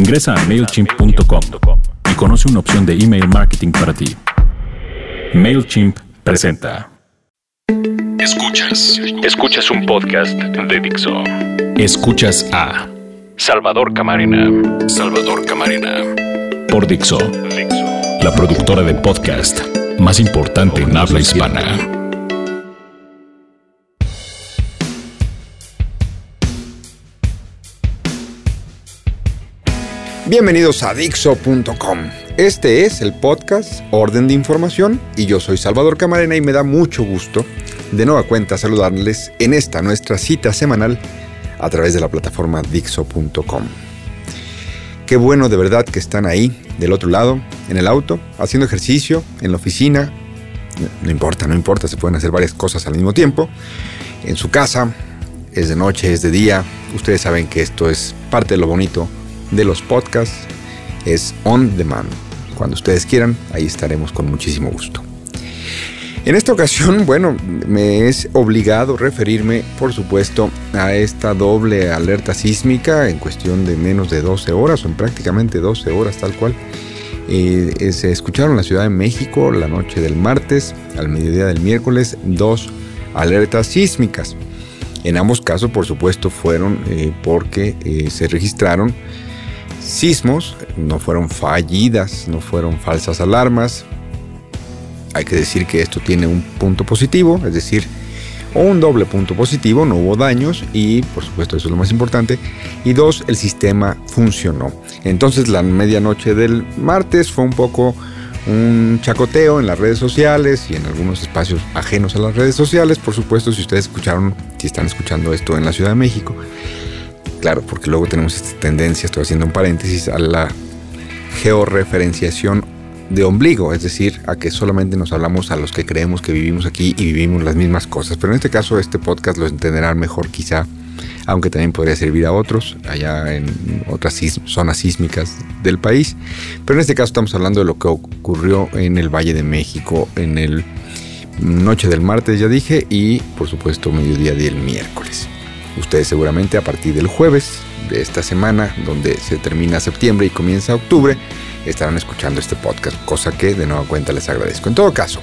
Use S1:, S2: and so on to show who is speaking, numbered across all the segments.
S1: Ingresa a MailChimp.com y conoce una opción de email marketing para ti. MailChimp presenta.
S2: Escuchas. Escuchas un podcast de Dixo.
S1: Escuchas a
S2: Salvador Camarena. Salvador Camarena.
S1: por Dixo,
S2: Dixo.
S1: la productora de podcast más importante en habla hispana.
S3: Bienvenidos a Dixo.com. Este es el podcast Orden de Información y yo soy Salvador Camarena y me da mucho gusto de nueva cuenta saludarles en esta nuestra cita semanal a través de la plataforma Dixo.com. Qué bueno de verdad que están ahí, del otro lado, en el auto, haciendo ejercicio, en la oficina. No importa, no importa, se pueden hacer varias cosas al mismo tiempo. En su casa, es de noche, es de día. Ustedes saben que esto es parte de lo bonito de los podcasts. Es on demand. Cuando ustedes quieran, ahí estaremos con muchísimo gusto. En esta ocasión, bueno, me es obligado referirme, por supuesto, a esta doble alerta sísmica en cuestión de menos de 12 horas, o en prácticamente 12 horas tal cual. Eh, eh, se escucharon en la Ciudad de México la noche del martes, al mediodía del miércoles, dos alertas sísmicas. En ambos casos, por supuesto, fueron eh, porque eh, se registraron sismos, no fueron fallidas, no fueron falsas alarmas. Hay que decir que esto tiene un punto positivo, es decir, o un doble punto positivo, no hubo daños y por supuesto eso es lo más importante. Y dos, el sistema funcionó. Entonces la medianoche del martes fue un poco un chacoteo en las redes sociales y en algunos espacios ajenos a las redes sociales. Por supuesto, si ustedes escucharon, si están escuchando esto en la Ciudad de México, claro, porque luego tenemos esta tendencia, estoy haciendo un paréntesis, a la georreferenciación de ombligo, es decir, a que solamente nos hablamos a los que creemos que vivimos aquí y vivimos las mismas cosas. Pero en este caso, este podcast lo entenderán mejor quizá, aunque también podría servir a otros allá en otras zonas sísmicas del país. Pero en este caso estamos hablando de lo que ocurrió en el Valle de México en el noche del martes, ya dije, y por supuesto mediodía del miércoles. Ustedes seguramente a partir del jueves de esta semana, donde se termina septiembre y comienza octubre, estarán escuchando este podcast, cosa que de nueva cuenta les agradezco. En todo caso,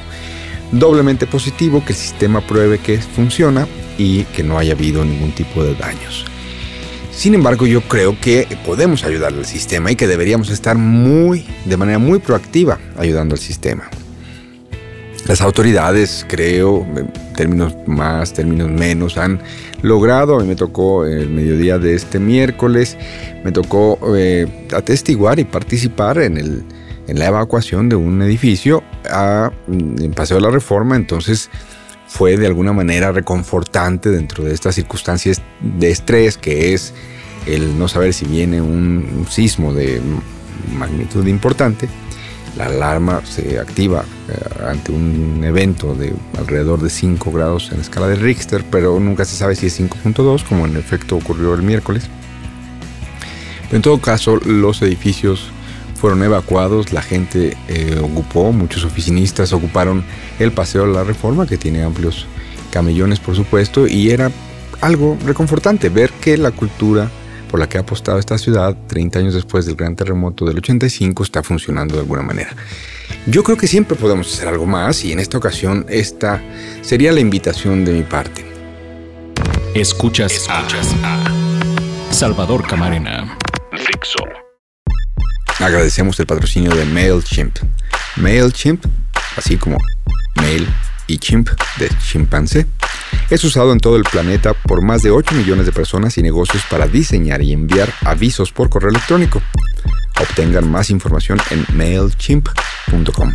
S3: doblemente positivo que el sistema pruebe que funciona y que no haya habido ningún tipo de daños. Sin embargo, yo creo que podemos ayudar al sistema y que deberíamos estar muy, de manera muy proactiva ayudando al sistema. Las autoridades, creo, términos más, términos menos, han logrado, a mí me tocó el mediodía de este miércoles, me tocó eh, atestiguar y participar en, el, en la evacuación de un edificio a, en Paseo de la Reforma, entonces fue de alguna manera reconfortante dentro de estas circunstancias de estrés que es el no saber si viene un sismo de magnitud importante la alarma se activa eh, ante un evento de alrededor de 5 grados en la escala de Richter, pero nunca se sabe si es 5.2, como en efecto ocurrió el miércoles. En todo caso, los edificios fueron evacuados, la gente eh, ocupó, muchos oficinistas ocuparon el Paseo de la Reforma, que tiene amplios camellones, por supuesto, y era algo reconfortante ver que la cultura por la que ha apostado esta ciudad 30 años después del gran terremoto del 85 está funcionando de alguna manera. Yo creo que siempre podemos hacer algo más y en esta ocasión esta sería la invitación de mi parte.
S1: Escuchas,
S2: Escuchas a
S1: a Salvador Camarena.
S2: Dixo.
S3: Agradecemos el patrocinio de MailChimp. MailChimp, así como Mail y Chimp de chimpancé, es usado en todo el planeta por más de 8 millones de personas y negocios para diseñar y enviar avisos por correo electrónico. Obtengan más información en mailchimp.com.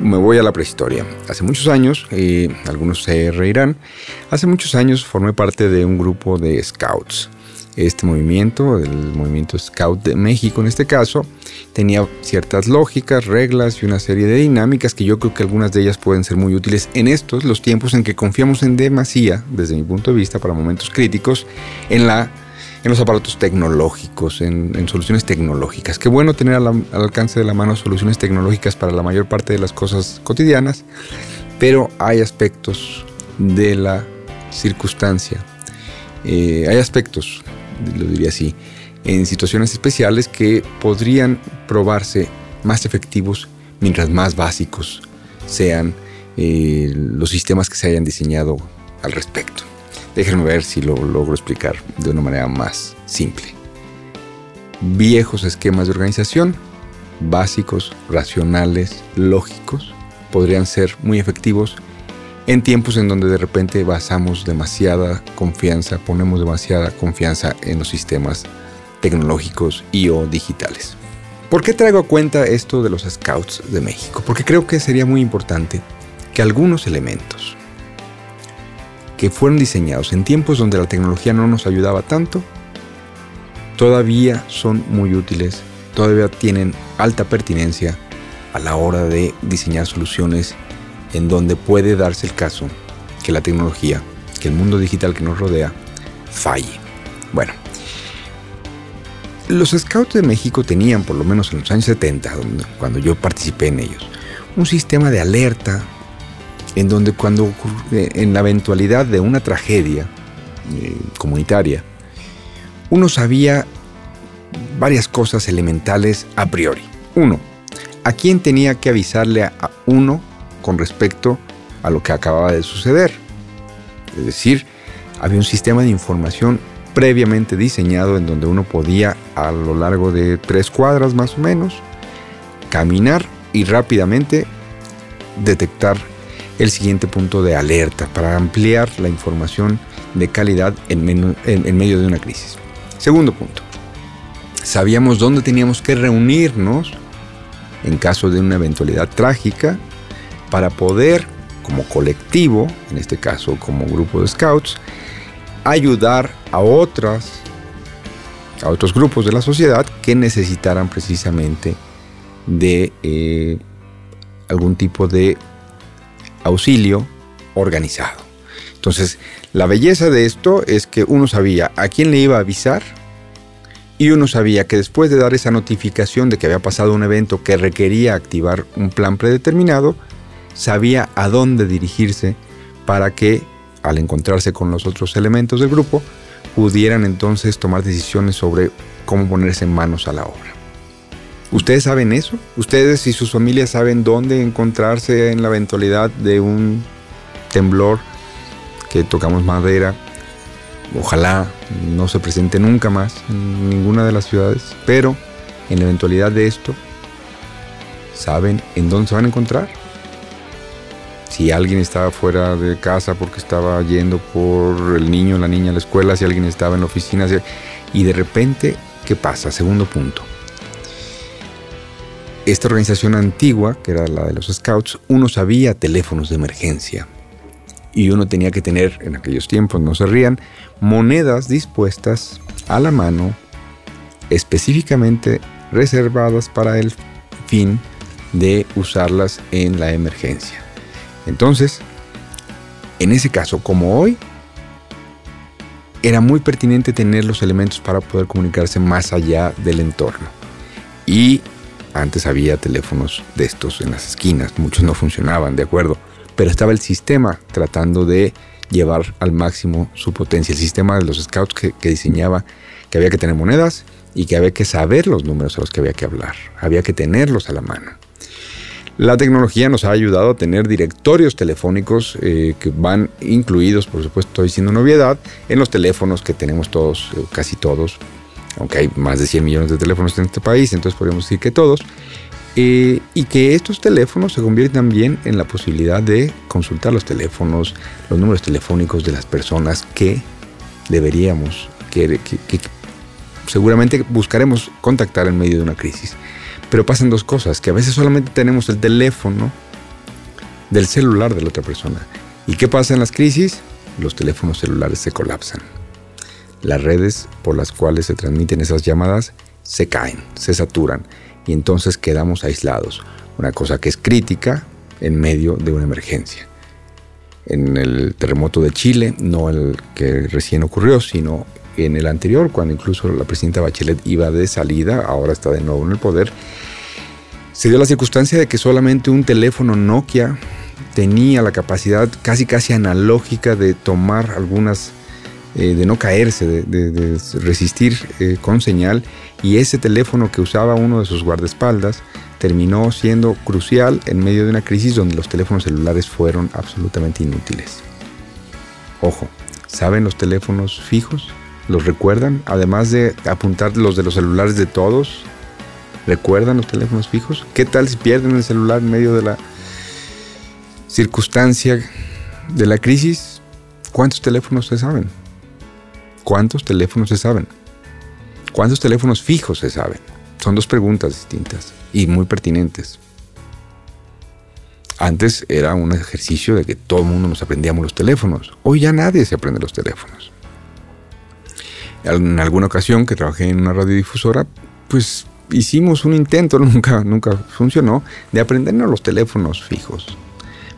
S3: Me voy a la prehistoria. Hace muchos años, eh, algunos se reirán, hace muchos años formé parte de un grupo de scouts. Este movimiento, el movimiento Scout de México en este caso, tenía ciertas lógicas, reglas y una serie de dinámicas que yo creo que algunas de ellas pueden ser muy útiles en estos, los tiempos en que confiamos en demasía, desde mi punto de vista, para momentos críticos, en la en los aparatos tecnológicos, en, soluciones tecnológicas. Qué bueno tener al, al alcance de la mano soluciones tecnológicas para la mayor parte de las cosas cotidianas, pero hay aspectos de la circunstancia eh, hay aspectos, lo diría así, en situaciones especiales que podrían probarse más efectivos mientras más básicos sean eh, los sistemas que se hayan diseñado al respecto. Déjenme ver si lo logro explicar de una manera más simple. Viejos esquemas de organización, básicos, racionales, lógicos, podrían ser muy efectivos en tiempos en donde de repente basamos demasiada confianza, ponemos demasiada confianza en los sistemas tecnológicos y o digitales. ¿Por qué traigo a cuenta esto de los scouts de México? Porque creo que sería muy importante que algunos elementos que fueron diseñados en tiempos donde la tecnología no nos ayudaba tanto, todavía son muy útiles, todavía tienen alta pertinencia a la hora de diseñar soluciones en donde puede darse el caso que la tecnología, que el mundo digital que nos rodea, falle. Bueno, los Scouts de México tenían, por lo menos en los años 70, cuando yo participé en ellos, un sistema de alerta en donde cuando en la eventualidad de una tragedia eh, comunitaria, uno sabía varias cosas elementales a priori. Uno, a quién tenía que avisarle a uno con respecto a lo que acababa de suceder. Es decir, había un sistema de información previamente diseñado en donde uno podía a lo largo de tres cuadras más o menos caminar y rápidamente detectar el siguiente punto de alerta para ampliar la información de calidad en, medio de una crisis. Segundo punto, sabíamos dónde teníamos que reunirnos en caso de una eventualidad trágica para poder, como colectivo, en este caso como grupo de scouts, ayudar a otras a otros grupos de la sociedad que necesitaran precisamente de eh, algún tipo de auxilio organizado. Entonces, la belleza de esto es que uno sabía a quién le iba a avisar y uno sabía que después de dar esa notificación de que había pasado un evento que requería activar un plan predeterminado, sabía a dónde dirigirse para que, al encontrarse con los otros elementos del grupo, pudieran entonces tomar decisiones sobre cómo ponerse manos a la obra. ¿Ustedes saben eso? ¿Ustedes y sus familias saben dónde encontrarse en la eventualidad de un temblor que tocamos madera? Ojalá no se presente nunca más en ninguna de las ciudades, pero en la eventualidad de esto, ¿saben en dónde se van a encontrar? Si alguien estaba fuera de casa porque estaba yendo por el niño la niña a la escuela, si alguien estaba en la oficina, y de repente, ¿qué pasa? Segundo punto esta organización antigua, que era la de los Scouts, uno sabía teléfonos de emergencia. Y uno tenía que tener, en aquellos tiempos, no se rían, monedas dispuestas a la mano, específicamente reservadas para el fin de usarlas en la emergencia. Entonces, en ese caso, como hoy, era muy pertinente tener los elementos para poder comunicarse más allá del entorno. Y antes había teléfonos de estos en las esquinas, muchos no funcionaban, de acuerdo, pero estaba el sistema tratando de llevar al máximo su potencia, el sistema de los scouts que, diseñaba que había que tener monedas y que había que saber los números a los que había que hablar, había que tenerlos a la mano. La tecnología nos ha ayudado a tener directorios telefónicos eh, que van incluidos, por supuesto, estoy diciendo novedad, en los teléfonos que tenemos todos, eh, casi todos, aunque hay más de 100 millones de teléfonos en este país, entonces podríamos decir que todos, eh, y que estos teléfonos se convierten también en la posibilidad de consultar los teléfonos, los números telefónicos de las personas que deberíamos, que, seguramente buscaremos contactar en medio de una crisis. Pero pasan dos cosas, que a veces solamente tenemos el teléfono del celular de la otra persona. ¿Y qué pasa en las crisis? Los teléfonos celulares se colapsan las redes por las cuales se transmiten esas llamadas se caen, se saturan y entonces quedamos aislados. Una cosa que es crítica en medio de una emergencia. En el terremoto de Chile, no el que recién ocurrió, sino en el anterior, cuando incluso la presidenta Bachelet iba de salida, ahora está de nuevo en el poder, se dio la circunstancia de que solamente un teléfono Nokia tenía la capacidad casi casi analógica de tomar algunas eh, de no caerse, de, de- de resistir eh, con señal y ese teléfono que usaba uno de sus guardaespaldas terminó siendo crucial en medio de una crisis donde los teléfonos celulares fueron absolutamente inútiles. Ojo, ¿saben los teléfonos fijos? ¿Los recuerdan? Además de apuntar los de los celulares de todos, ¿recuerdan los teléfonos fijos? ¿Qué tal si pierden el celular en medio de la circunstancia de la crisis? ¿Cuántos teléfonos se saben? ¿Cuántos teléfonos se saben? ¿Cuántos teléfonos fijos se saben? Son dos preguntas distintas y muy pertinentes. Antes era un ejercicio de que todo el mundo nos aprendíamos los teléfonos. Hoy ya nadie se aprende los teléfonos. En alguna ocasión que trabajé en una radiodifusora, pues hicimos un intento, nunca, nunca funcionó, de aprendernos los teléfonos fijos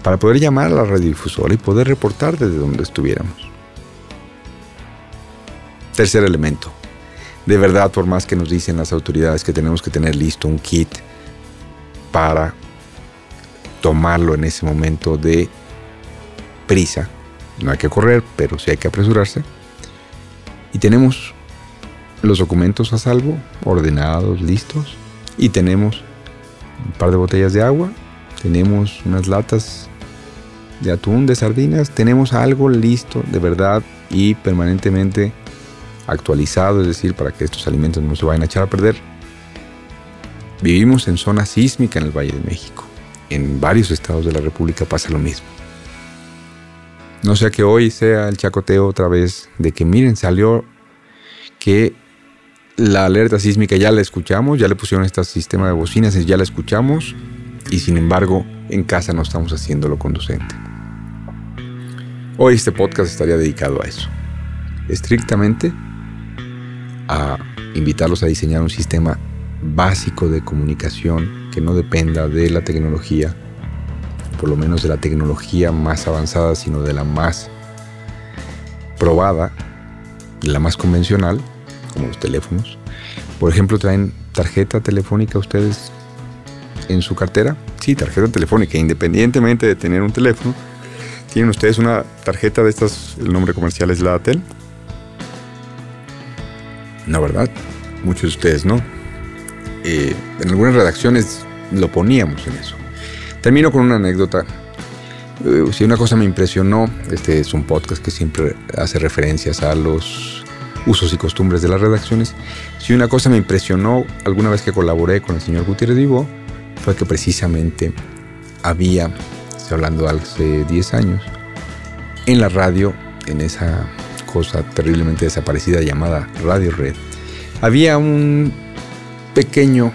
S3: para poder llamar a la radiodifusora y poder reportar desde donde estuviéramos. Tercer elemento. De verdad, por más que nos dicen las autoridades que tenemos que tener listo un kit para tomarlo en ese momento de prisa, no hay que correr, pero sí hay que apresurarse. Y tenemos los documentos a salvo, ordenados, listos. Y tenemos un par de botellas de agua, tenemos unas latas de atún, de sardinas, tenemos algo listo de verdad y permanentemente actualizado, es decir, para que estos alimentos no se vayan a echar a perder. Vivimos en zona sísmica en el Valle de México. En varios estados de la República pasa lo mismo. No sea que hoy sea el chacoteo otra vez de que miren, salió que la alerta sísmica ya la escuchamos, ya le pusieron este sistema de bocinas y ya la escuchamos y sin embargo en casa no estamos haciendo lo conducente. Hoy este podcast estaría dedicado a eso. Estrictamente a invitarlos a diseñar un sistema básico de comunicación que no dependa de la tecnología, por lo menos de la tecnología más avanzada, sino de la más probada, de la más convencional, como los teléfonos. Por ejemplo, traen tarjeta telefónica ustedes en su cartera. Sí, tarjeta telefónica, independientemente de tener un teléfono. ¿Tienen ustedes una tarjeta de estas? El nombre comercial es la Atel. No, ¿verdad? Muchos de ustedes no. Eh, en algunas redacciones lo poníamos en eso. Termino con una anécdota. Eh, si una cosa me impresionó, este es un podcast que siempre hace referencias a los usos y costumbres de las redacciones. Si una cosa me impresionó alguna vez que colaboré con el señor Gutiérrez Vivo, fue que precisamente había, estoy hablando hace 10 años, en la radio, en esa cosa terriblemente desaparecida llamada Radio Red, había un pequeño,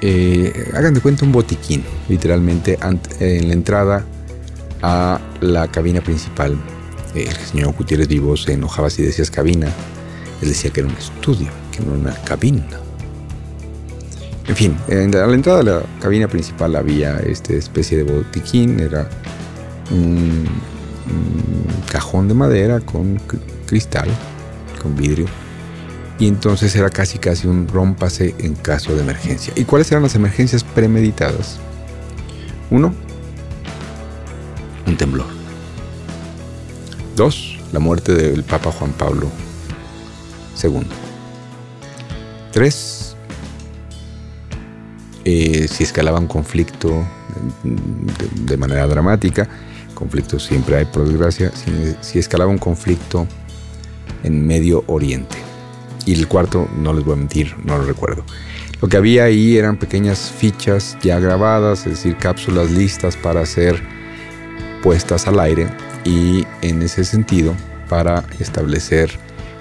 S3: eh, hagan de cuenta un botiquín, literalmente en la entrada a la cabina principal. El señor Gutiérrez Vivo se enojaba si decías cabina, él decía que era un estudio, que no era una cabina. En fin, a la entrada de la cabina principal había esta especie de botiquín, era un cajón de madera con cristal, con vidrio, y entonces era casi casi un rómpase en caso de emergencia. ¿Y cuáles eran las emergencias premeditadas? Uno, un temblor. Dos, la muerte del Papa Juan Pablo II. Tres, eh, si escalaba un conflicto de, de, manera dramática, conflictos siempre hay por desgracia, si, si escalaba un conflicto en Medio Oriente. Y el cuarto, no les voy a mentir, no lo recuerdo. Lo que había ahí eran pequeñas fichas ya grabadas, es decir, cápsulas listas para ser puestas al aire y en ese sentido para establecer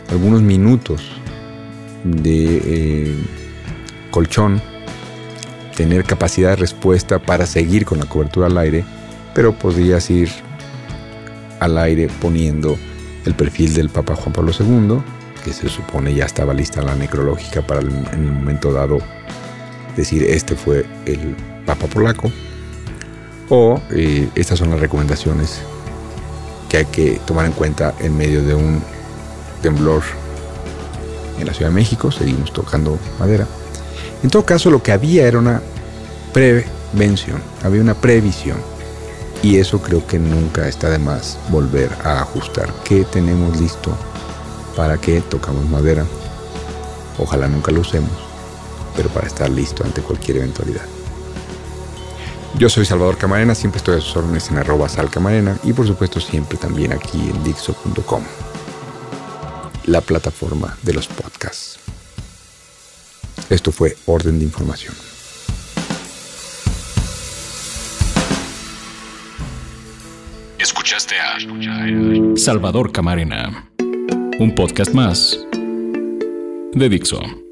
S3: algunos minutos de eh, colchón, tener capacidad de respuesta para seguir con la cobertura al aire, pero podrías ir al aire poniendo el perfil del Papa Juan Pablo II, que se supone ya estaba lista la necrológica para el, en el momento dado decir este fue el Papa polaco, o eh, estas son las recomendaciones que hay que tomar en cuenta en medio de un temblor en la Ciudad de México, seguimos tocando madera. En todo caso, lo que había era una prevención, había una previsión. Y eso creo que nunca está de más volver a ajustar. ¿Qué tenemos listo? ¿Para qué tocamos madera? Ojalá nunca lo usemos, pero para estar listo ante cualquier eventualidad. Yo soy Salvador Camarena, siempre estoy a sus órdenes en arroba salcamarena y por supuesto siempre también aquí en Dixo.com, la plataforma de los podcasts. Esto fue Orden de Información.
S2: Escuchaste a
S1: Salvador Camarena. Un podcast más de Dixo.